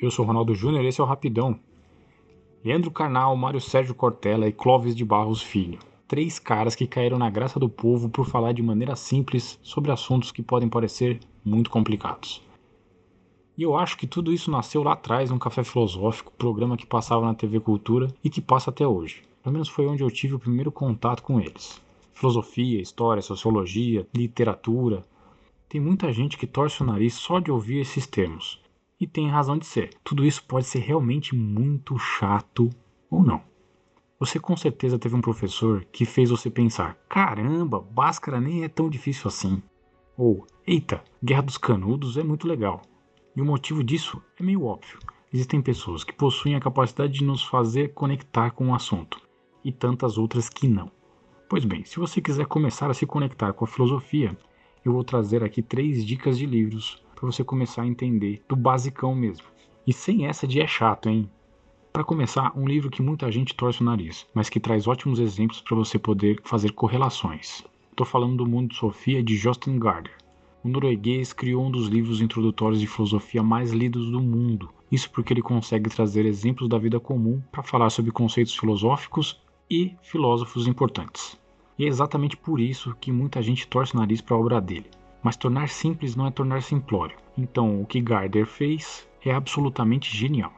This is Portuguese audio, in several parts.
Eu sou Ronaldo Júnior, esse é o Rapidão. Leandro Carnal, Mário Sérgio Cortella e Clóvis de Barros Filho. Três caras que caíram na graça do povo por falar de maneira simples sobre assuntos que podem parecer muito complicados. E eu acho que tudo isso nasceu lá atrás num café filosófico, programa que passava na TV Cultura e que passa até hoje. Pelo menos foi onde eu tive o primeiro contato com eles. Filosofia, história, sociologia, literatura. Tem muita gente que torce o nariz só de ouvir esses termos. E tem razão de ser. Tudo isso pode ser realmente muito chato ou não. Você com certeza teve um professor que fez você pensar: caramba, Bhaskara nem é tão difícil assim. Ou, eita, Guerra dos Canudos é muito legal. E o motivo disso é meio óbvio. Existem pessoas que possuem a capacidade de nos fazer conectar com o assunto, e tantas outras que não. Pois bem, se você quiser começar a se conectar com a filosofia, eu vou trazer aqui três dicas de livros para você começar a entender do basicão mesmo. E sem essa de é chato, hein? Para começar, um livro que muita gente torce o nariz, mas que traz ótimos exemplos para você poder fazer correlações. Estou falando do Mundo de Sofia de Jostein Gaarder. O norueguês criou um dos livros introdutórios de filosofia mais lidos do mundo. Isso porque ele consegue trazer exemplos da vida comum para falar sobre conceitos filosóficos e filósofos importantes. E é exatamente por isso que muita gente torce o nariz para a obra dele. Mas tornar simples não é tornar simplório. Então, o que Gardner fez é absolutamente genial.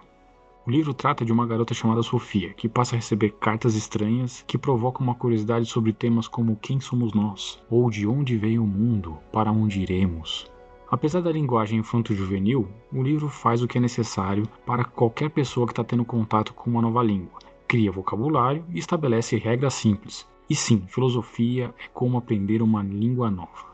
O livro trata de uma garota chamada Sofia, que passa a receber cartas estranhas que provocam uma curiosidade sobre temas como quem somos nós, ou de onde veio o mundo, para onde iremos. Apesar da linguagem infanto-juvenil, o livro faz o que é necessário para qualquer pessoa que está tendo contato com uma nova língua. Cria vocabulário e estabelece regras simples. E sim, filosofia é como aprender uma língua nova.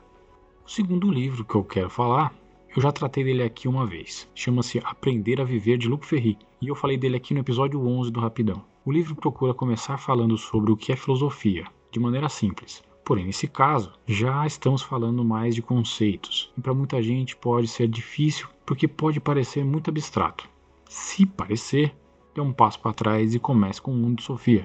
O segundo livro que eu quero falar, eu já tratei dele aqui uma vez. Chama-se Aprender a Viver de Luc Ferry, e eu falei dele aqui no episódio 11 do Rapidão. O livro procura começar falando sobre o que é filosofia, de maneira simples. Porém, nesse caso, já estamos falando mais de conceitos, e para muita gente pode ser difícil porque pode parecer muito abstrato. Se parecer, dê um passo para trás e comece com o mundo de Sofia.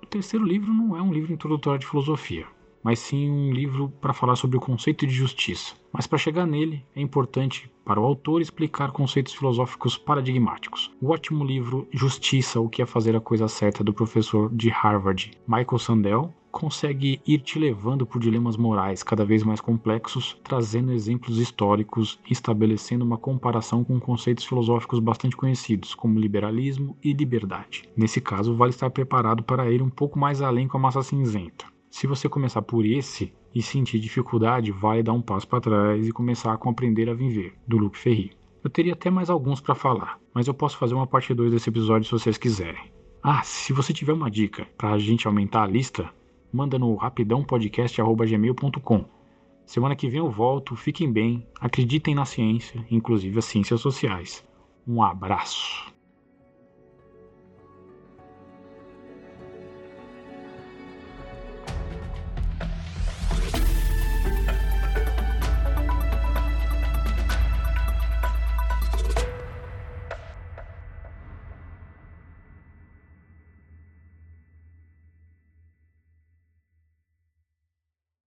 O terceiro livro não é um livro introdutório de filosofia mas sim um livro para falar sobre o conceito de justiça. Mas para chegar nele, é importante para o autor explicar conceitos filosóficos paradigmáticos. O ótimo livro Justiça, o que é fazer a coisa certa do professor de Harvard, Michael Sandel, consegue ir te levando por dilemas morais cada vez mais complexos, trazendo exemplos históricos e estabelecendo uma comparação com conceitos filosóficos bastante conhecidos, como liberalismo e liberdade. Nesse caso, vale estar preparado para ir um pouco mais além com a massa cinzenta. Se você começar por esse e sentir dificuldade, vale dar um passo para trás e começar a compreender a viver, do Luke Ferry. Eu teria até mais alguns para falar, mas eu posso fazer uma parte 2 desse episódio se vocês quiserem. Ah, se você tiver uma dica para a gente aumentar a lista, manda no rapidãopodcast.gmail.com. Semana que vem eu volto, fiquem bem, acreditem na ciência, inclusive as ciências sociais. Um abraço.